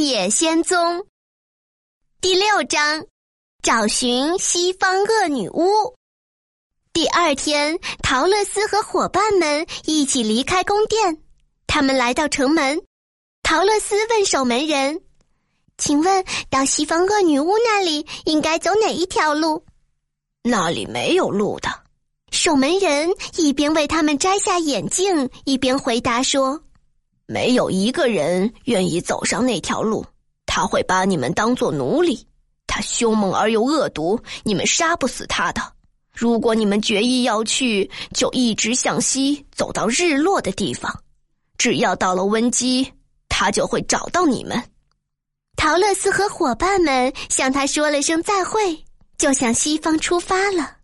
野仙踪第六章：找寻西方恶女巫。第二天，陶乐斯和伙伴们一起离开宫殿。他们来到城门，陶乐斯问守门人：“请问，到西方恶女巫那里应该走哪一条路？”“那里没有路的。”守门人一边为他们摘下眼镜，一边回答说。没有一个人愿意走上那条路，他会把你们当做奴隶。他凶猛而又恶毒，你们杀不死他的。如果你们决意要去，就一直向西走到日落的地方。只要到了温基，他就会找到你们。陶乐斯和伙伴们向他说了声再会，就向西方出发了。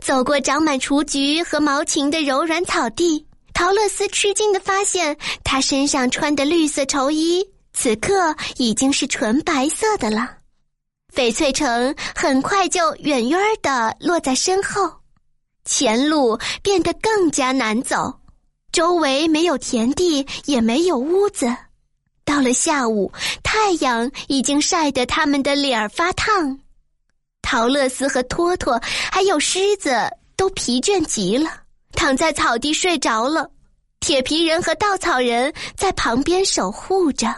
走过长满雏菊和毛芹的柔软草地。陶乐斯吃惊的发现，他身上穿的绿色绸衣此刻已经是纯白色的了。翡翠城很快就远远的落在身后，前路变得更加难走，周围没有田地，也没有屋子。到了下午，太阳已经晒得他们的脸儿发烫。陶乐斯和托托还有狮子都疲倦极了。躺在草地睡着了，铁皮人和稻草人在旁边守护着。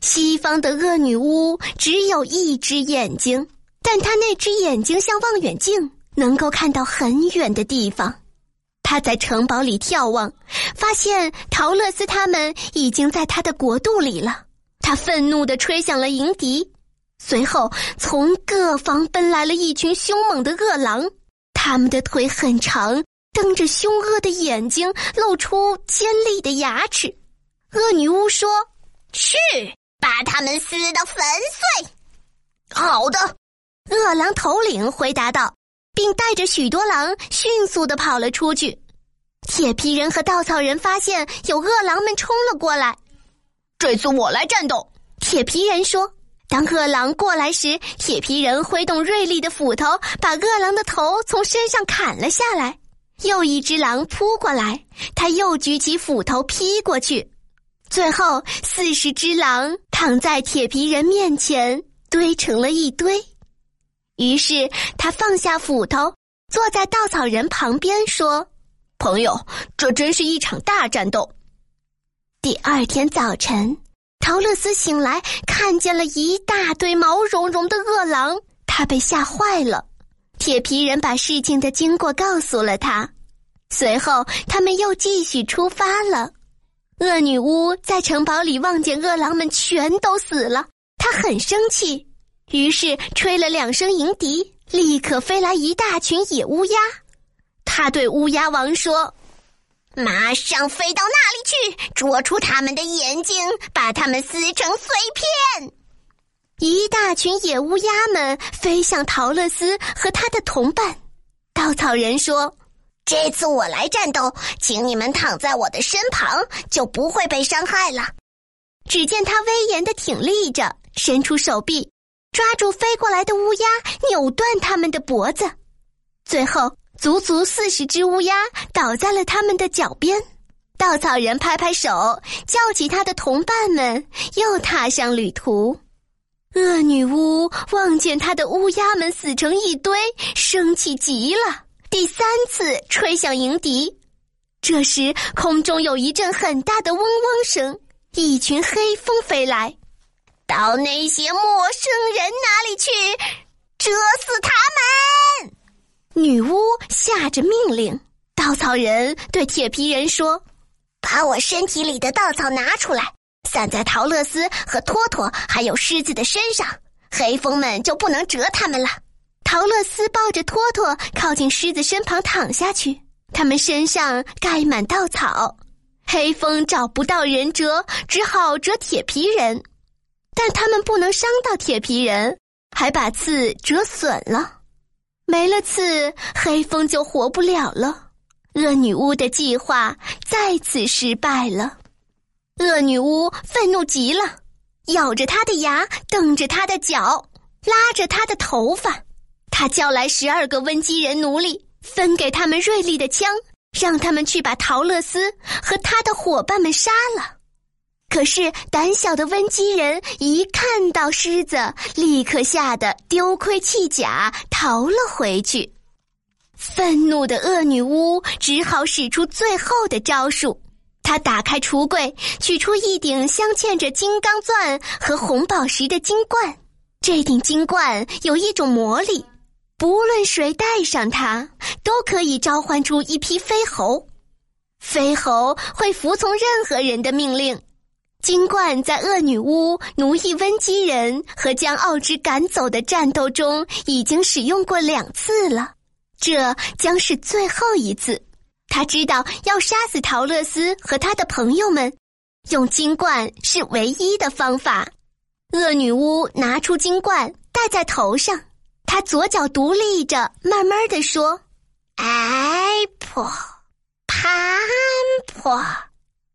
西方的恶女巫只有一只眼睛，但她那只眼睛像望远镜，能够看到很远的地方。她在城堡里眺望，发现陶乐斯他们已经在他的国度里了。他愤怒地吹响了迎笛，随后从各方奔来了一群凶猛的恶狼，他们的腿很长。瞪着凶恶的眼睛，露出尖利的牙齿。恶女巫说：“去，把他们撕得粉碎。”好的，恶狼头领回答道，并带着许多狼迅速的跑了出去。铁皮人和稻草人发现有恶狼们冲了过来。这次我来战斗，铁皮人说。当恶狼过来时，铁皮人挥动锐利的斧头，把恶狼的头从身上砍了下来。又一只狼扑过来，他又举起斧头劈过去，最后四十只狼躺在铁皮人面前堆成了一堆。于是他放下斧头，坐在稻草人旁边说：“朋友，这真是一场大战斗。”第二天早晨，陶乐斯醒来，看见了一大堆毛茸茸的恶狼，他被吓坏了。铁皮人把事情的经过告诉了他，随后他们又继续出发了。恶女巫在城堡里望见恶狼们全都死了，她很生气，于是吹了两声迎笛，立刻飞来一大群野乌鸦。他对乌鸦王说：“马上飞到那里去，捉出他们的眼睛，把他们撕成碎片。”一大群野乌鸦们飞向陶乐斯和他的同伴。稻草人说：“这次我来战斗，请你们躺在我的身旁，就不会被伤害了。”只见他威严的挺立着，伸出手臂，抓住飞过来的乌鸦，扭断它们的脖子。最后，足足四十只乌鸦倒在了他们的脚边。稻草人拍拍手，叫起他的同伴们，又踏上旅途。恶女巫望见她的乌鸦们死成一堆，生气极了。第三次吹响迎笛，这时空中有一阵很大的嗡嗡声，一群黑风飞来，到那些陌生人那里去，蛰死他们！女巫下着命令。稻草人对铁皮人说：“把我身体里的稻草拿出来。”散在陶乐斯和托托还有狮子的身上，黑风们就不能蛰他们了。陶乐斯抱着托托靠近狮子身旁躺下去，他们身上盖满稻草，黑风找不到人蛰，只好蛰铁皮人，但他们不能伤到铁皮人，还把刺折损了。没了刺，黑风就活不了了。恶女巫的计划再次失败了。恶女巫愤怒极了，咬着他的牙，瞪着他的脚，拉着他的头发。他叫来十二个温基人奴隶，分给他们锐利的枪，让他们去把陶乐斯和他的伙伴们杀了。可是胆小的温基人一看到狮子，立刻吓得丢盔弃甲，逃了回去。愤怒的恶女巫只好使出最后的招数，他打开橱柜，取出一顶镶嵌着金刚钻和红宝石的金冠。这顶金冠有一种魔力，不论谁戴上它，都可以召唤出一批飞猴，飞猴会服从任何人的命令。金冠在恶女巫奴役温基人和将奥之赶走的战斗中已经使用过两次了，这将是最后一次。他知道要杀死陶乐斯和他的朋友们，用金冠是唯一的方法。恶女巫拿出金冠戴在头上，她左脚独立着，慢慢的说：“哎婆，潘婆，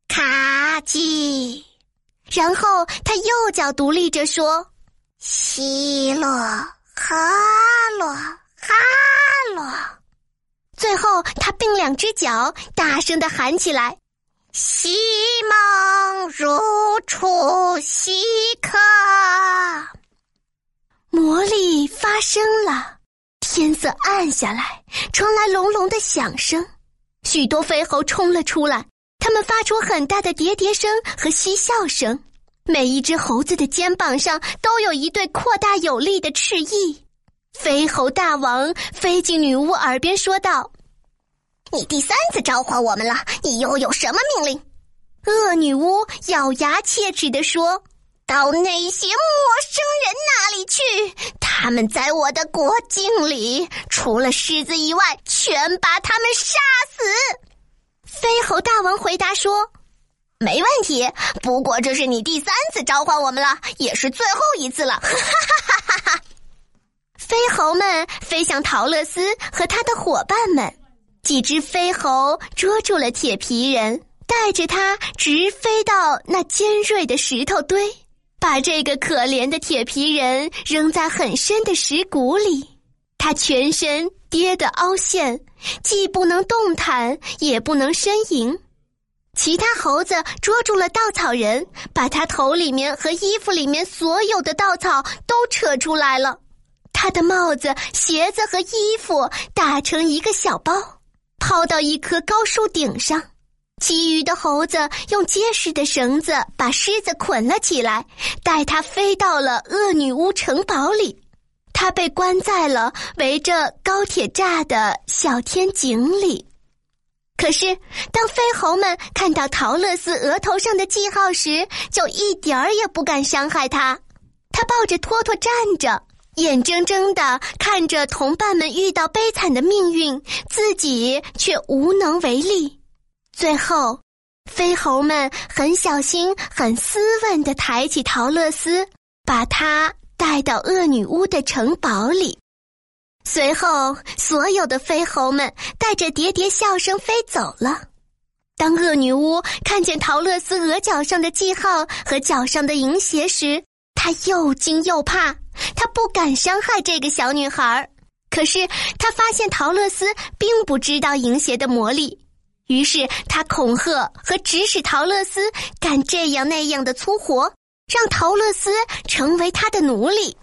卡基。”然后他右脚独立着说：“西洛哈洛哈洛。”最后他并两只脚，大声的喊起来：“西蒙如初西克！”魔力发生了，天色暗下来，传来隆隆的响声，许多飞猴冲了出来。他们发出很大的喋喋声和嬉笑声，每一只猴子的肩膀上都有一对扩大有力的翅翼。飞猴大王飞进女巫耳边说道：“你第三次召唤我们了，你又有什么命令？”恶女巫咬牙切齿地说：“到那些陌生人那里去，他们在我的国境里，除了狮子以外，全把他们杀死。”飞猴大王回答说：“没问题，不过这是你第三次召唤我们了，也是最后一次了。”哈哈哈哈！飞猴们飞向陶乐斯和他的伙伴们，几只飞猴捉住了铁皮人，带着他直飞到那尖锐的石头堆，把这个可怜的铁皮人扔在很深的石谷里。他全身跌得凹陷，既不能动弹，也不能呻吟。其他猴子捉住了稻草人，把他头里面和衣服里面所有的稻草都扯出来了。他的帽子、鞋子和衣服打成一个小包，抛到一棵高树顶上。其余的猴子用结实的绳子把狮子捆了起来，带它飞到了恶女巫城堡里。他被关在了围着高铁栅的小天井里。可是，当飞猴们看到陶乐斯额头上的记号时，就一点儿也不敢伤害他。他抱着托托站着，眼睁睁的看着同伴们遇到悲惨的命运，自己却无能为力。最后，飞猴们很小心、很斯文的抬起陶乐斯，把他。带到恶女巫的城堡里，随后所有的飞猴们带着喋喋笑声飞走了。当恶女巫看见陶乐斯额角上的记号和脚上的银鞋时，她又惊又怕。他不敢伤害这个小女孩儿，可是他发现陶乐斯并不知道银鞋的魔力，于是他恐吓和指使陶乐斯干这样那样的粗活。让陶乐斯成为他的奴隶。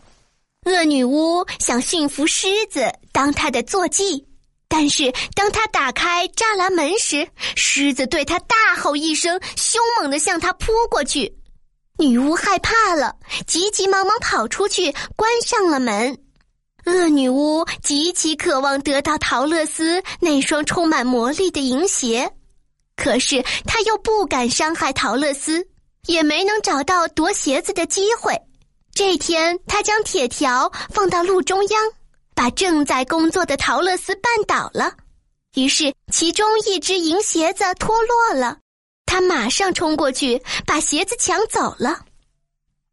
恶女巫想驯服狮子当他的坐骑，但是当他打开栅栏门时，狮子对他大吼一声，凶猛的向他扑过去。女巫害怕了，急急忙忙跑出去，关上了门。恶女巫极其渴望得到陶乐斯那双充满魔力的银鞋，可是他又不敢伤害陶乐斯。也没能找到夺鞋子的机会。这天，他将铁条放到路中央，把正在工作的陶乐斯绊倒了。于是，其中一只银鞋子脱落了。他马上冲过去，把鞋子抢走了。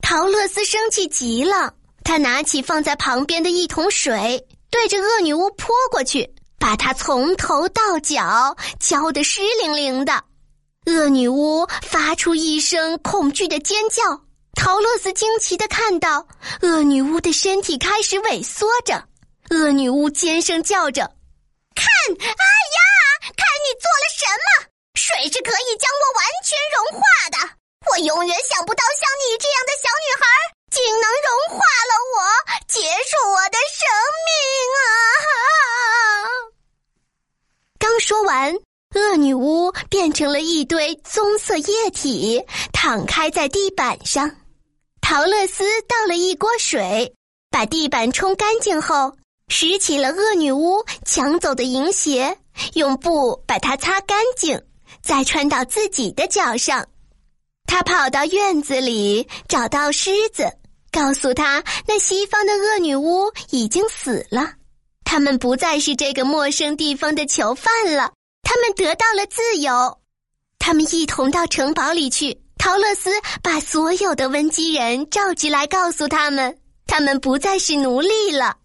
陶乐斯生气极了，他拿起放在旁边的一桶水，对着恶女巫泼过去，把她从头到脚浇得湿淋淋的。恶女巫发出一声恐惧的尖叫，陶乐斯惊奇的看到恶女巫的身体开始萎缩着。恶女巫尖声叫着：“看，哎呀，看你做了什么！水是可以将我完全融化的，我永远想不到像你这样的小女孩竟能融化了我，结束我的生命啊！刚说完，恶女巫变成了一堆棕色液体，躺开在地板上。陶乐斯倒了一锅水，把地板冲干净后，拾起了恶女巫抢走的银鞋，用布把它擦干净，再穿到自己的脚上。他跑到院子里，找到狮子，告诉他那西方的恶女巫已经死了，他们不再是这个陌生地方的囚犯了，他们得到了自由。他们一同到城堡里去。陶乐斯把所有的温基人召集来，告诉他们，他们不再是奴隶了。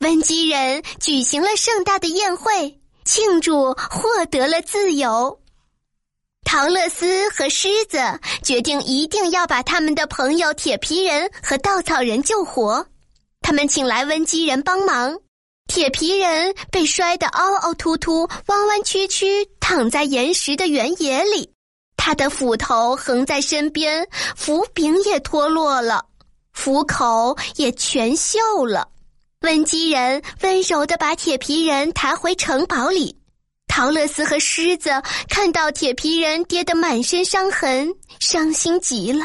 温基人举行了盛大的宴会，庆祝获得了自由。陶乐斯和狮子决定一定要把他们的朋友铁皮人和稻草人救活。他们请来温基人帮忙。铁皮人被摔得凹凹凸凸、弯弯曲曲，躺在岩石的原野里。他的斧头横在身边，斧柄也脱落了，斧口也全锈了。温基人温柔地把铁皮人抬回城堡里。陶乐斯和狮子看到铁皮人跌得满身伤痕，伤心极了。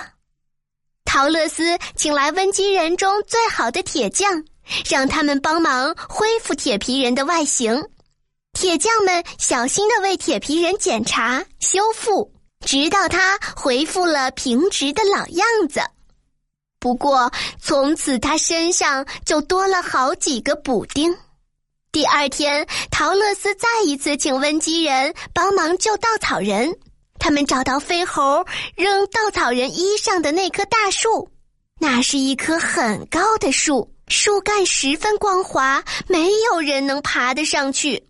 陶乐斯请来温基人中最好的铁匠，让他们帮忙恢复铁皮人的外形。铁匠们小心地为铁皮人检查、修复。直到他恢复了平直的老样子，不过从此他身上就多了好几个补丁。第二天，陶乐斯再一次请温基人帮忙救稻草人。他们找到飞猴扔稻草人衣裳的那棵大树，那是一棵很高的树，树干十分光滑，没有人能爬得上去。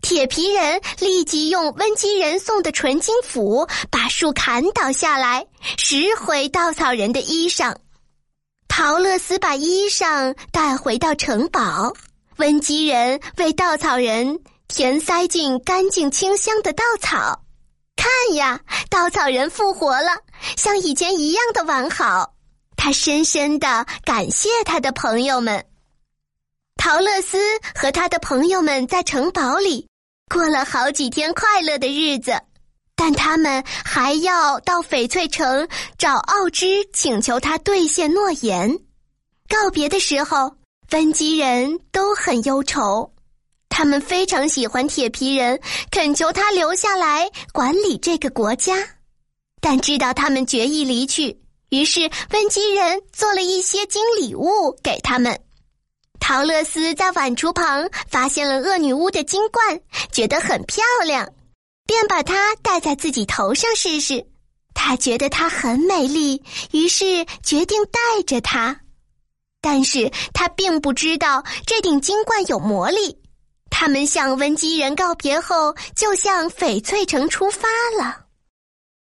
铁皮人立即用温基人送的纯金斧把树砍倒下来，拾回稻草人的衣裳。陶乐斯把衣裳带回到城堡，温基人为稻草人填塞进干净清香的稻草。看呀，稻草人复活了，像以前一样的完好。他深深的感谢他的朋友们。陶乐斯和他的朋友们在城堡里。过了好几天快乐的日子，但他们还要到翡翠城找奥芝，请求他兑现诺言。告别的时候，温基人都很忧愁，他们非常喜欢铁皮人，恳求他留下来管理这个国家。但知道他们决意离去，于是温基人做了一些金礼物给他们。陶乐斯在碗橱旁发现了恶女巫的金冠，觉得很漂亮，便把它戴在自己头上试试。他觉得它很美丽，于是决定戴着它。但是他并不知道这顶金冠有魔力。他们向温基人告别后，就向翡翠城出发了。